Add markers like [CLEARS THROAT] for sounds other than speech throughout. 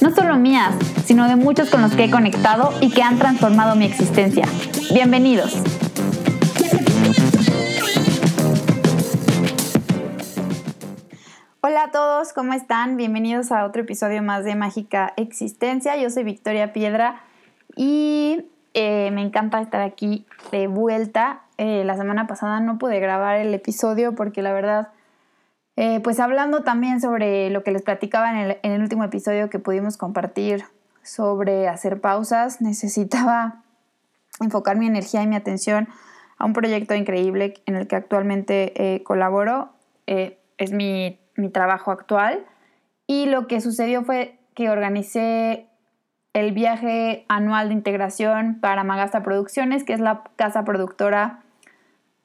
no solo mías, sino de muchos con los que he conectado y que han transformado mi existencia. Bienvenidos. Hola a todos, ¿cómo están? Bienvenidos a otro episodio más de Mágica Existencia. Yo soy Victoria Piedra y eh, me encanta estar aquí de vuelta. Eh, la semana pasada no pude grabar el episodio porque la verdad, eh, pues hablando también sobre lo que les platicaba en el, último episodio que pudimos compartir sobre hacer pausas, necesitaba [LAUGHS] enfocar mi energía y mi atención a un proyecto increíble en el que actualmente colaboro. es mi, mi trabajo actual. Y lo que sucedió fue que organicé el viaje anual de integración para Magasta Producciones, que es la casa productora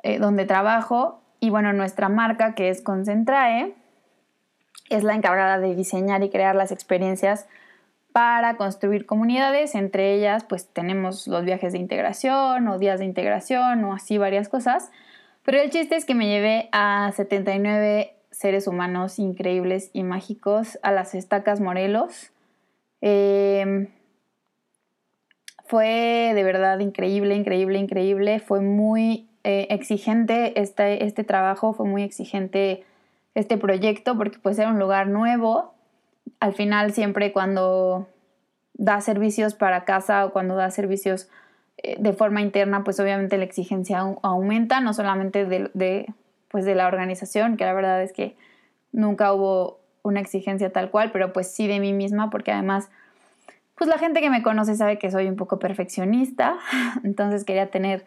eh, donde trabajo. Y bueno, nuestra marca, que es Concentrae, es la encargada de diseñar y crear las experiencias para construir comunidades. Entre ellas, pues tenemos los viajes de integración o días de integración o así varias cosas. Pero el chiste es que me llevé a 79 seres humanos increíbles y mágicos a las estacas Morelos. Eh, fue de verdad increíble, increíble, increíble. Fue muy eh, exigente este, este trabajo, fue muy exigente este proyecto porque pues era un lugar nuevo. Al final siempre cuando da servicios para casa o cuando da servicios eh, de forma interna, pues obviamente la exigencia aumenta, no solamente de, pues de la organización, que la verdad es que nunca hubo una exigencia tal cual, pero pues sí de mí misma, porque además pues la gente que me conoce sabe que soy un poco perfeccionista, [LAUGHS] entonces quería tener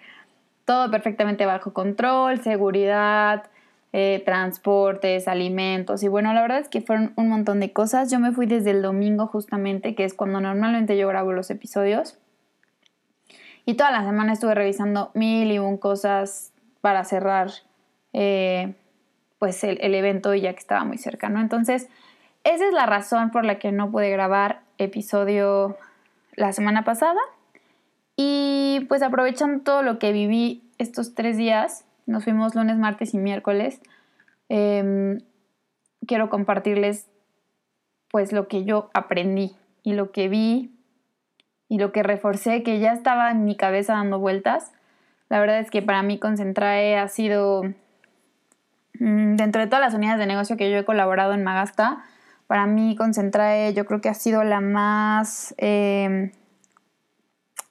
todo perfectamente bajo control, seguridad, eh, transportes, alimentos y bueno, la verdad es que fueron un montón de cosas. Yo me fui desde el domingo justamente, que es cuando normalmente yo grabo los episodios. Y toda la semana estuve revisando mil y un cosas para cerrar eh, pues el, el evento ya que estaba muy cercano. Entonces, esa es la razón por la que no pude grabar episodio la semana pasada. Y pues aprovechando todo lo que viví estos tres días, nos fuimos lunes, martes y miércoles, em, quiero compartirles pues lo que yo aprendí y lo que vi y lo que reforcé que ya estaba en mi cabeza dando vueltas. La verdad es que para mí Concentrae ha sido, mm, dentro de todas las unidades de negocio que yo he colaborado en Magasta, para mí Concentrae yo creo que ha sido la más... Em,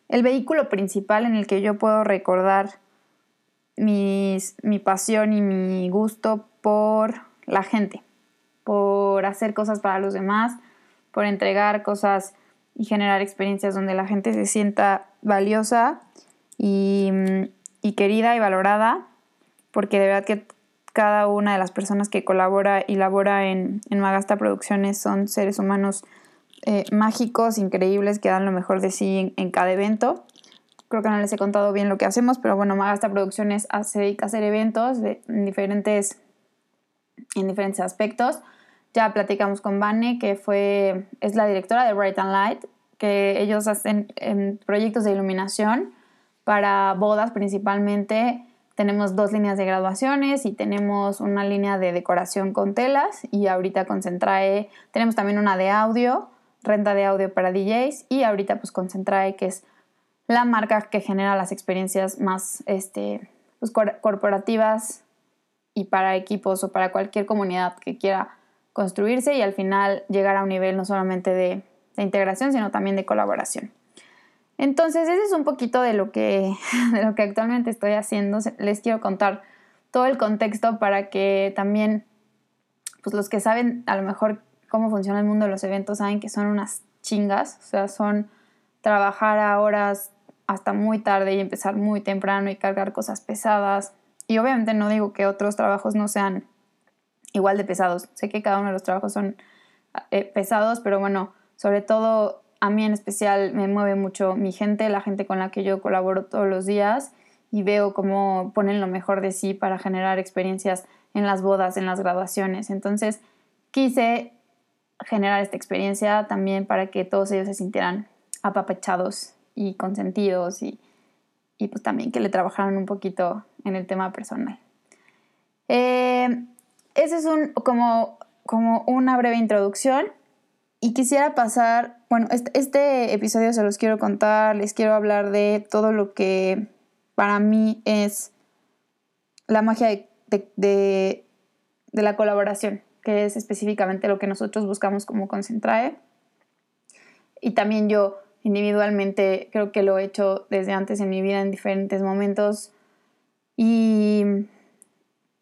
el vehículo principal en el que yo puedo recordar mi pasión y mi gusto por la gente, por hacer cosas para los demás, por entregar cosas y generar experiencias donde la gente se sienta valiosa y, y querida y valorada, porque de verdad que cada una de las personas que colabora y labora en, Magasta Producciones son seres humanos eh, mágicos, increíbles, que dan lo mejor de sí en, cada evento. Creo que no les he contado bien lo que hacemos, pero bueno, Magasta Producciones se dedica a hacer eventos de, en, diferentes, en diferentes aspectos. Ya platicamos con Vane, que fue, es la directora de Bright and Light, que ellos hacen proyectos de iluminación para bodas principalmente tenemos dos líneas de graduaciones y tenemos una línea de decoración con telas y ahorita Concentrae, tenemos también una de audio, renta de audio para DJs y ahorita pues Concentrae que es la marca que genera las experiencias más este, pues, corporativas y para equipos o para cualquier comunidad que quiera construirse y al final llegar a un nivel no solamente de integración sino también de colaboración. Entonces, ese es un poquito de lo que, [LAUGHS] de lo que actualmente estoy haciendo. Les quiero contar todo el contexto para que también, pues los que saben a lo mejor cómo funciona el mundo de los eventos, saben que son unas chingas, o sea, son trabajar a horas hasta muy tarde y empezar muy temprano y cargar cosas pesadas. Y obviamente no digo que otros trabajos no sean igual de pesados. Sé que cada uno de los trabajos son eh, pesados, pero bueno, sobre todo a mí en especial me mueve mucho mi gente, la gente con la que yo colaboro todos los días y veo cómo ponen lo mejor de sí para generar experiencias en las bodas, en las graduaciones. Entonces quise generar esta experiencia también para que todos ellos se sintieran apapachados y consentidos y, y pues también que le trabajaran un poquito en el tema personal. Eh, ese es un, como, como una breve introducción y quisiera pasar, bueno, este, este, episodio se los quiero contar, les quiero hablar de todo lo que para mí es la magia de, de, de la colaboración, que es específicamente lo que nosotros buscamos como Concentrae. Y también yo individualmente creo que lo he hecho desde antes en mi vida en diferentes momentos. Y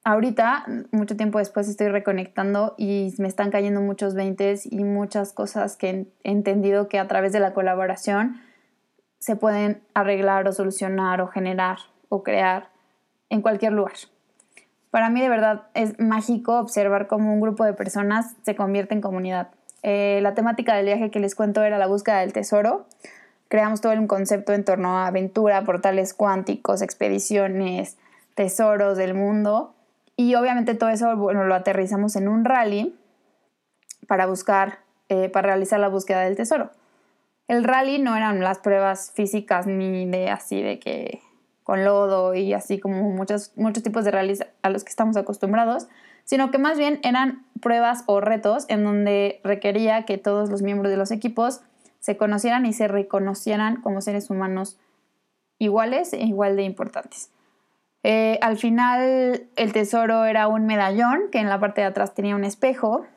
ahorita, mucho tiempo después, estoy reconectando y me están cayendo muchos veintes y muchas cosas que he entendido que a través de la colaboración se pueden arreglar o solucionar o generar o crear en cualquier lugar. Para mí de verdad es mágico observar cómo un grupo de personas se convierte en comunidad. Eh, la temática del viaje que les cuento era la búsqueda del tesoro. Creamos todo un concepto en torno a aventura, portales cuánticos, expediciones, tesoros del mundo y obviamente todo eso, bueno, lo aterrizamos en un rally para buscar, eh, para realizar la búsqueda del tesoro. El rally no eran las pruebas físicas ni de así de que con lodo y así como muchos, muchos tipos de rallies a los que estamos acostumbrados, sino que más bien eran pruebas o retos en donde requería que todos los miembros de los equipos se conocieran y se reconocieran como seres humanos iguales e igual de importantes. Eh, al final el tesoro era un medallón que en la parte de atrás tenía un espejo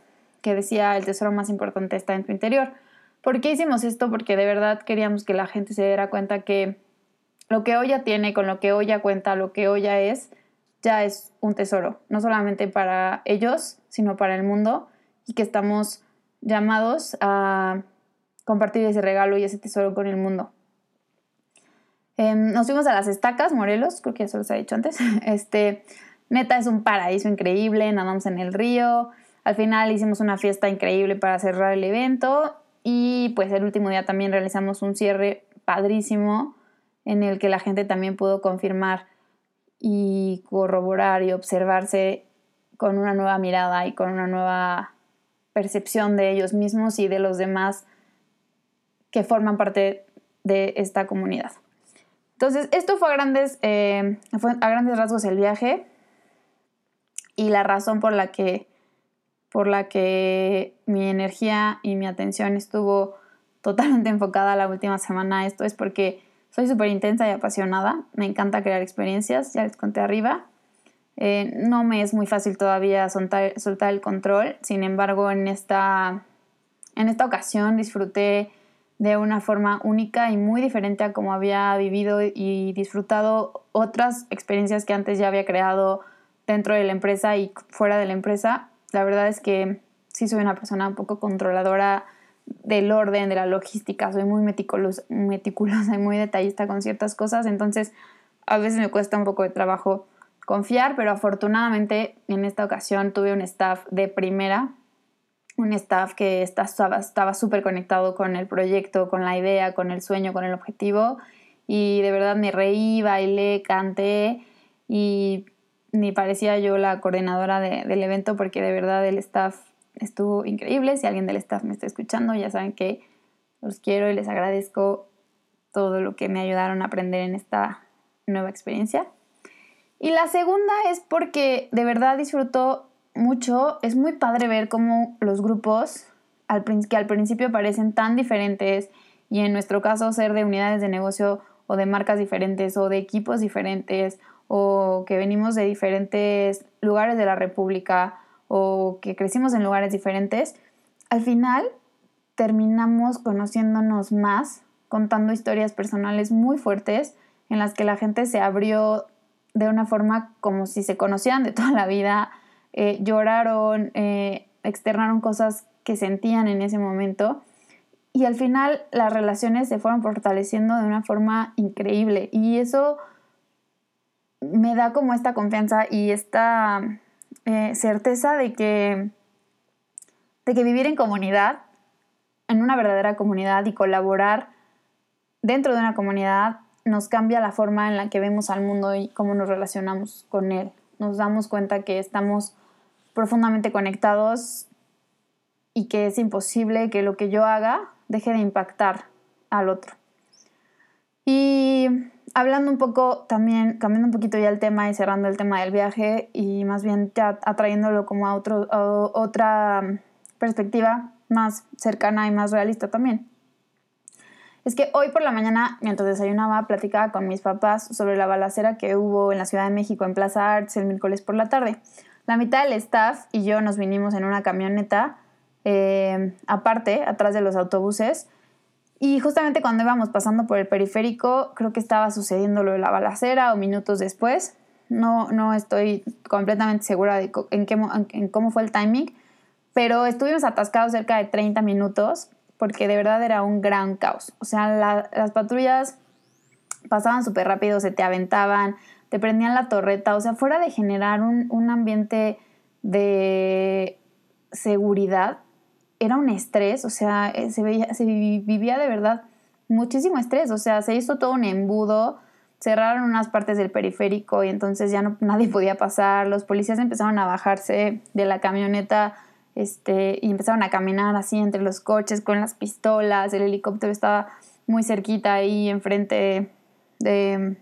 que decía el tesoro más importante está en tu interior. ¿Por qué hicimos esto? Porque de verdad queríamos que la gente se diera cuenta que lo que hoy ya tiene, con lo que hoy ya cuenta, lo que hoy ya es, ya es un tesoro, no solamente para ellos, sino para el mundo y que estamos llamados a compartir ese regalo y ese tesoro con el mundo. Em, nos fuimos a las estacas, Morelos, creo que ya se los he dicho antes. [LAUGHS] Este, neta, es un paraíso increíble, nadamos en el río. Al final hicimos una fiesta increíble para cerrar el evento y pues el último día también realizamos un cierre padrísimo en el que la gente también pudo confirmar y corroborar y observarse con una nueva mirada y con una nueva percepción de ellos mismos y de los demás que forman parte de esta comunidad. Entonces, esto fue a grandes, eh, fue a grandes rasgos el viaje y la razón por la que por la que mi energía y mi atención estuvo totalmente [LAUGHS] enfocada la última semana esto es porque soy súper intensa y apasionada, me encanta crear experiencias, ya les conté arriba. Eh, no me es muy fácil todavía soltar, el control, sin embargo en esta, en esta ocasión disfruté de una forma única y muy diferente a como había vivido y disfrutado otras experiencias que antes ya había creado dentro de la empresa y fuera de la empresa. La verdad es que sí soy una persona un poco controladora del orden, de la logística, soy muy meticulosa, meticulosa y muy detallista con ciertas cosas, entonces a veces me cuesta un poco de trabajo confiar, pero afortunadamente en esta ocasión tuve un staff de primera un staff que estaba súper conectado con el proyecto, con la idea, con el sueño, con el objetivo. Y de verdad me reí, bailé, canté y ni parecía yo la coordinadora del evento porque de verdad el staff estuvo increíble. Si alguien del staff me está escuchando, ya saben que los quiero y les agradezco todo lo que me ayudaron a aprender en esta nueva experiencia. Y la segunda es porque de verdad disfruto mucho, es muy padre ver cómo los grupos que al principio parecen tan diferentes y en nuestro caso ser de unidades de negocio o de marcas diferentes o de equipos diferentes o que venimos de diferentes lugares de la República o que crecimos en lugares diferentes, al final terminamos conociéndonos más, contando historias personales muy fuertes en las que la gente se abrió de una forma como si se conocieran de toda la vida, eh, lloraron, eh, externaron cosas que sentían en ese momento y al final las relaciones se fueron fortaleciendo de una forma increíble y eso me da como esta confianza y esta eh, certeza de que, de que vivir en comunidad en una verdadera comunidad y colaborar dentro de una comunidad nos cambia la forma en la que vemos al mundo y cómo nos relacionamos con él. Nos damos cuenta que estamos profundamente conectados y que es imposible que lo que yo haga deje de impactar al otro. Y hablando un poco también, cambiando un poquito ya el tema y cerrando el tema del viaje y más bien ya atrayéndolo como a, otro, otra perspectiva más cercana y más realista también. Es que hoy por la mañana, mientras desayunaba, platicaba con mis papás sobre la balacera que hubo en la Ciudad de México en Plaza Arts el miércoles por la tarde. La mitad del staff y yo nos vinimos en una camioneta eh, aparte, atrás de los autobuses. Y justamente cuando íbamos pasando por el periférico, creo que estaba sucediendo lo de la balacera o minutos después. No, no estoy completamente segura de en, qué, en cómo fue el timing, pero estuvimos atascados cerca de 30 minutos porque de verdad era un gran caos. O sea, las patrullas pasaban súper rápido, se te aventaban, te prendían la torreta, o sea, fuera de generar un, un ambiente de seguridad, era un estrés, o sea, eh, se, veía, se vivía de verdad muchísimo estrés, o sea, se hizo todo un embudo, cerraron unas partes del periférico y entonces ya no, nadie [LAUGHS] podía pasar, los policías empezaron a bajarse de la camioneta este, y empezaron a caminar así entre los coches con las pistolas, el helicóptero estaba muy cerquita ahí enfrente de,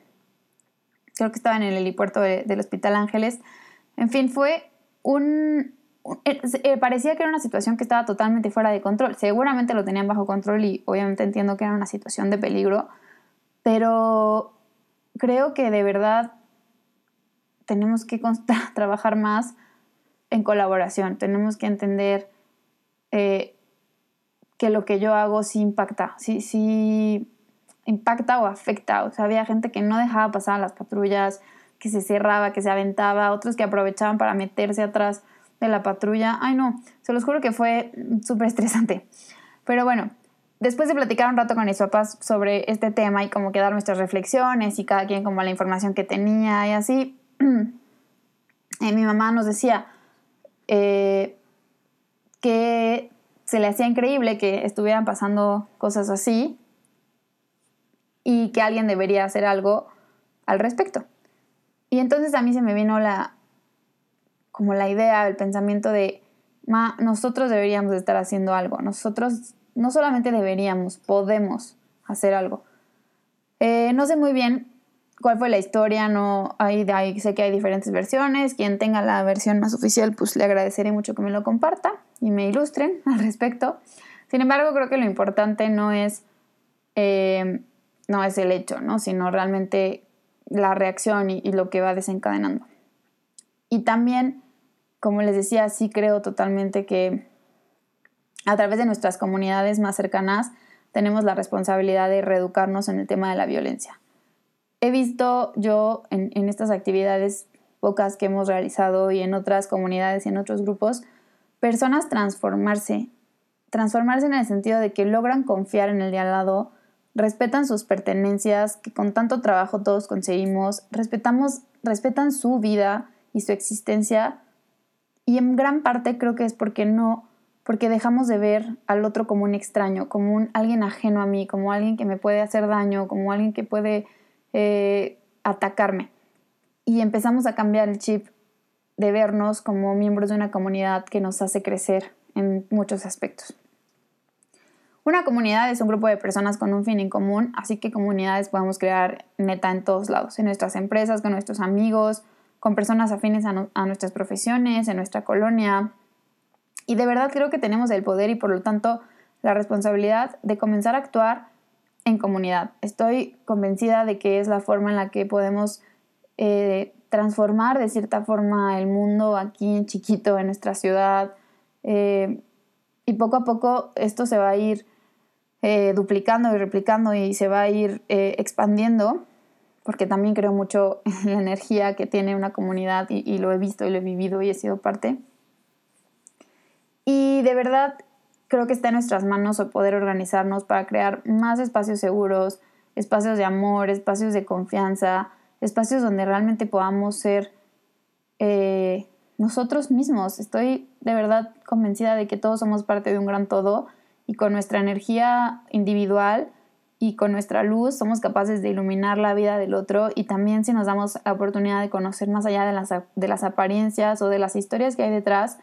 creo que estaba en el helipuerto del Hospital Ángeles. En fin, fue un, eh, eh, parecía que era una situación que estaba totalmente fuera de control. Seguramente lo tenían bajo control y obviamente entiendo que era una situación de peligro, pero creo que de verdad tenemos que [LAUGHS] trabajar más en colaboración. Tenemos que entender eh, que lo que yo hago sí impacta, sí, sí impacta o afecta. O sea, había gente que no dejaba pasar a las patrullas, que se cerraba, que se aventaba, otros que aprovechaban para meterse atrás de la patrulla. Ay, no, se los juro que fue súper estresante. Pero bueno, después de platicar un rato con mis papás sobre este tema y como que dar nuestras reflexiones y cada quien como la información que tenía y así, [CLEARS THROAT] eh, mi mamá nos decía, eh, que se le hacía increíble que estuvieran pasando cosas así y que alguien debería hacer algo al respecto. Y entonces a mí se me vino la como la idea, el pensamiento de nosotros deberíamos estar haciendo algo, nosotros no solamente deberíamos, podemos hacer algo. Eh, no sé muy bien cuál fue la historia, no hay, sé que hay diferentes versiones, quien tenga la versión más oficial, pues le agradeceré mucho que me lo comparta y me ilustren [LAUGHS] al respecto. Sin embargo, creo que lo importante no es, eh, no es el hecho, ¿no? sino realmente la reacción y, y, lo que va desencadenando. Y también, como les decía, sí creo totalmente que a través de nuestras comunidades más cercanas tenemos la responsabilidad de reeducarnos en el tema de la violencia. He visto yo en, estas actividades pocas que hemos realizado y en otras comunidades y en otros grupos, personas transformarse, transformarse en el sentido de que logran confiar en el de al lado, respetan sus pertenencias, que con tanto trabajo todos conseguimos, respetamos, respetan su vida y su existencia, y en gran parte creo que es porque no, porque dejamos de ver al otro como un extraño, como un alguien ajeno a mí, como alguien que me puede hacer daño, como alguien que puede eh, atacarme. Y empezamos a cambiar el chip de vernos como miembros de una comunidad que nos hace crecer en muchos aspectos. Una comunidad es un grupo de personas con un fin en común, así que comunidades podemos crear neta en todos lados, en nuestras empresas, con nuestros amigos, con personas afines a, nuestras profesiones, en nuestra colonia. Y de verdad creo que tenemos el poder y por lo tanto la responsabilidad de comenzar a actuar en comunidad. Estoy convencida de que es la forma en la que podemos eh, transformar de cierta forma el mundo aquí en chiquito, en nuestra ciudad. Eh, y poco a poco esto se va a ir eh, duplicando y replicando y se va a ir expandiendo, porque también creo mucho [LAUGHS] en la energía que tiene una comunidad y, lo he visto y lo he vivido y he sido parte. Y de verdad creo que está en nuestras manos poder organizarnos para crear más espacios seguros, espacios de amor, espacios de confianza, espacios donde realmente podamos ser eh, nosotros mismos. Estoy de verdad convencida de que todos somos parte de un gran todo y con nuestra energía individual y con nuestra luz somos capaces de iluminar la vida del otro y también si nos damos la oportunidad de conocer más allá de las, de las apariencias o de las historias que hay detrás,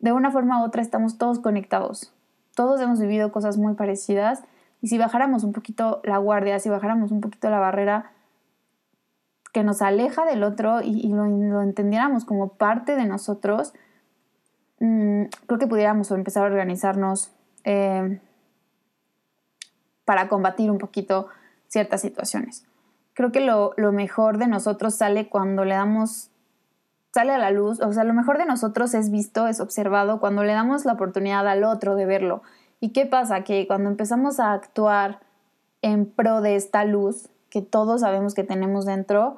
de una forma u otra estamos todos conectados. Todos hemos vivido cosas muy parecidas y si bajáramos un poquito la guardia, si bajáramos un poquito la barrera que nos aleja del otro y, lo, entendiéramos como parte de nosotros, mm, creo que pudiéramos empezar a organizarnos eh, para combatir un poquito ciertas situaciones. Creo que lo, lo mejor de nosotros sale cuando le damos sale a la luz, o sea, lo mejor de nosotros es visto, es observado cuando le damos la oportunidad al otro de verlo. ¿Y qué pasa? Que cuando empezamos a actuar en pro de esta luz que todos sabemos que tenemos dentro,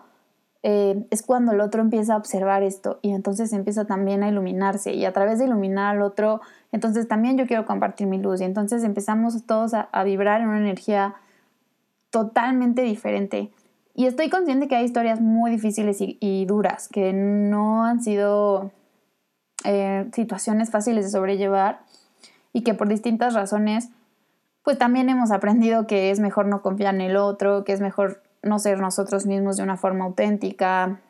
eh, es cuando el otro empieza a observar esto y entonces empieza también a iluminarse y a través de iluminar al otro, entonces también yo quiero compartir mi luz y entonces empezamos todos a, vibrar en una energía totalmente diferente. Y estoy consciente que hay historias muy difíciles y, duras, que no han sido eh, situaciones fáciles de sobrellevar y que por distintas razones, pues también hemos aprendido que es mejor no confiar en el otro, que es mejor no ser nosotros mismos de una forma auténtica,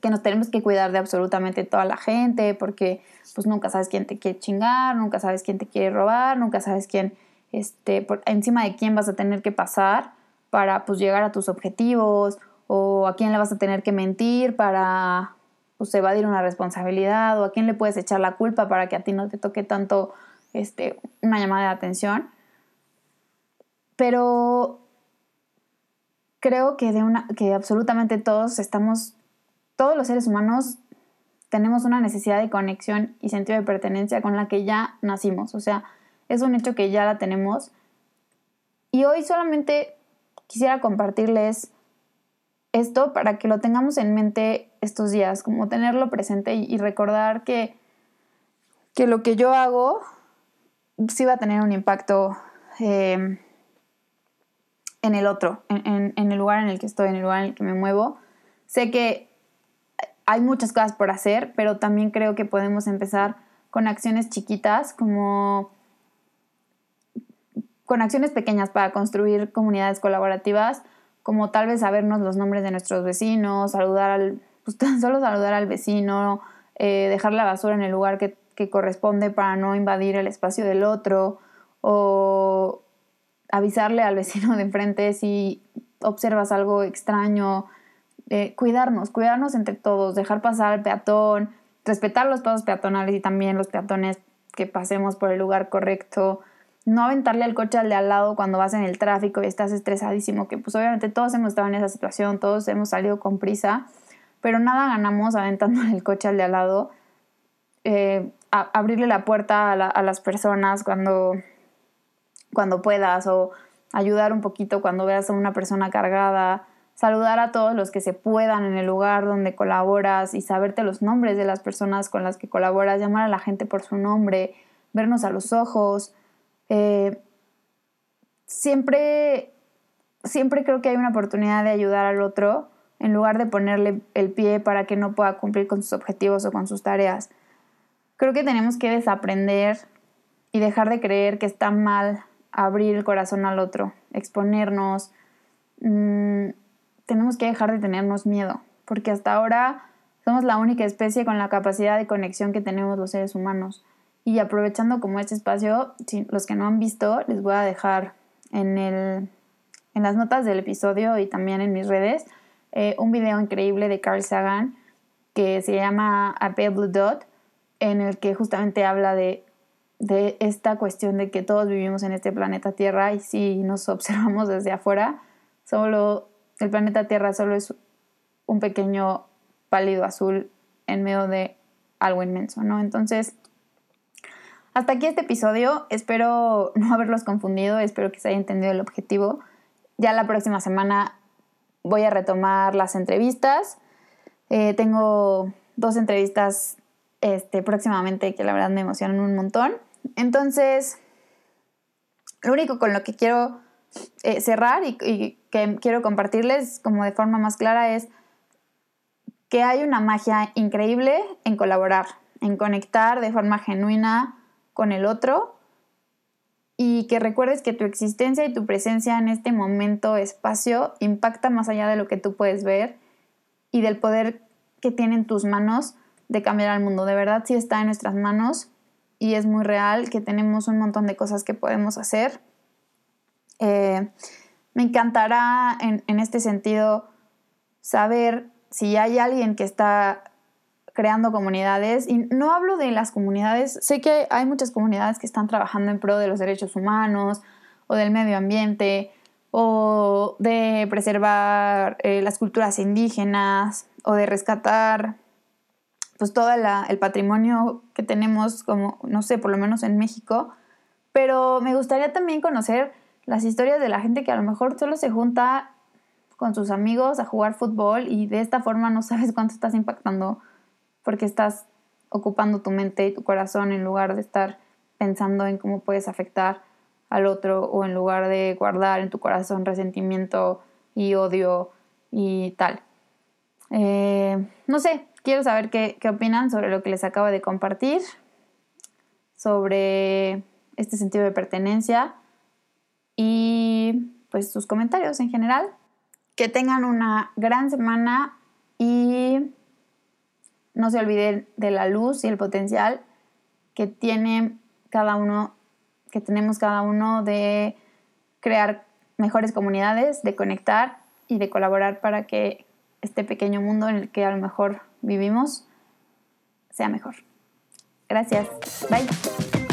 que nos tenemos que cuidar de absolutamente toda la gente, porque pues nunca sabes quién te quiere chingar, nunca sabes quién te quiere robar, nunca sabes quién, este, por, encima de quién vas a tener que pasar para pues llegar a tus objetivos, o a quién le vas a tener que mentir para pues evadir una responsabilidad, o a quién le puedes echar la culpa para que a ti no te toque tanto este, una llamada de atención. Pero creo que, absolutamente todos estamos, todos los seres humanos tenemos una necesidad de conexión y sentido de pertenencia con la que ya nacimos. O sea, es un hecho que ya la tenemos. Y hoy solamente quisiera compartirles esto para que lo tengamos en mente estos días, como tenerlo presente y, recordar que, que, lo que yo hago sí va a tener un impacto eh, en el otro, en, el lugar en el que estoy, en el lugar en el que me muevo. Sé que hay muchas cosas por hacer, pero también creo que podemos empezar con acciones chiquitas, como con acciones pequeñas para construir comunidades colaborativas, como tal vez sabernos los nombres de nuestros vecinos, saludar al, pues [LAUGHS] tan solo saludar al vecino, eh, dejar la basura en el lugar que, que corresponde para no invadir el espacio del otro, o avisarle al vecino de enfrente si observas algo extraño, eh, cuidarnos, cuidarnos entre todos, dejar pasar al peatón, respetar los pasos peatonales y también los peatones que pasemos por el lugar correcto, no aventarle el coche al de al lado cuando vas en el tráfico y estás estresadísimo, que pues obviamente todos hemos estado en esa situación, todos hemos salido con prisa, pero nada ganamos aventándole el coche al de al lado, eh, abrirle la puerta a las personas cuando cuando puedas o ayudar un poquito cuando veas a una persona cargada, saludar a todos los que se puedan en el lugar donde colaboras y saberte los nombres de las personas con las que colaboras, llamar a la gente por su nombre, vernos a los ojos. Eh, siempre, siempre creo que hay una oportunidad de ayudar al otro en lugar de ponerle el pie para que no pueda cumplir con sus objetivos o con sus tareas. Creo que tenemos que desaprender y dejar de creer que está mal abrir el corazón al otro, exponernos. Mm, tenemos que dejar de tenernos miedo, porque hasta ahora somos la única especie con la capacidad de conexión que tenemos los seres humanos. Y aprovechando como este espacio, los que no han visto, les voy a dejar en, el, en las notas del episodio y también en mis redes eh, un video increíble de Carl Sagan que se llama A Pale Blue Dot, en el que justamente habla de de esta cuestión de que todos vivimos en este planeta Tierra y si nos [LAUGHS] observamos desde afuera, solo el planeta Tierra solo es un pequeño pálido azul en medio de algo inmenso, ¿no? Entonces, hasta aquí este episodio. Espero [LAUGHS] no haberlos confundido, espero que se haya entendido el objetivo. Ya la próxima semana voy a retomar las entrevistas. Eh, tengo dos entrevistas este, próximamente que la verdad me emocionan un montón. Entonces, lo único con lo que quiero eh, cerrar y, que quiero compartirles como de forma más clara es que hay una magia increíble en colaborar, en conectar de forma genuina con el otro y que recuerdes que tu existencia y tu presencia en este momento, espacio, impacta más allá de lo que tú puedes ver y del poder que tienen tus manos de cambiar al mundo. De verdad sí está en nuestras manos y es muy real que tenemos un montón de cosas que podemos hacer. Eh, me encantará en, en este sentido saber si hay alguien que está creando comunidades, y no hablo de las comunidades, sé que hay muchas comunidades que están trabajando en pro de los derechos humanos o del medio ambiente o de preservar eh, las culturas indígenas o de rescatar pues todo el patrimonio que tenemos como, no sé, por lo menos en México, pero me gustaría también conocer las historias de la gente que a lo mejor solo se junta con sus amigos a jugar fútbol y de esta forma no sabes cuánto estás impactando porque estás ocupando tu mente y tu corazón en lugar de estar pensando en cómo puedes afectar al otro o en lugar de guardar en tu corazón resentimiento y odio y tal. Eh, no sé, quiero saber qué, opinan sobre lo que les acabo de compartir, sobre este sentido de pertenencia y pues sus comentarios en general. Que tengan una gran semana y no se olviden de la luz y el potencial que tiene cada uno, que tenemos cada uno de crear mejores comunidades, de conectar y de colaborar para que este pequeño mundo en el que a lo mejor vivimos sea mejor. Gracias. Bye.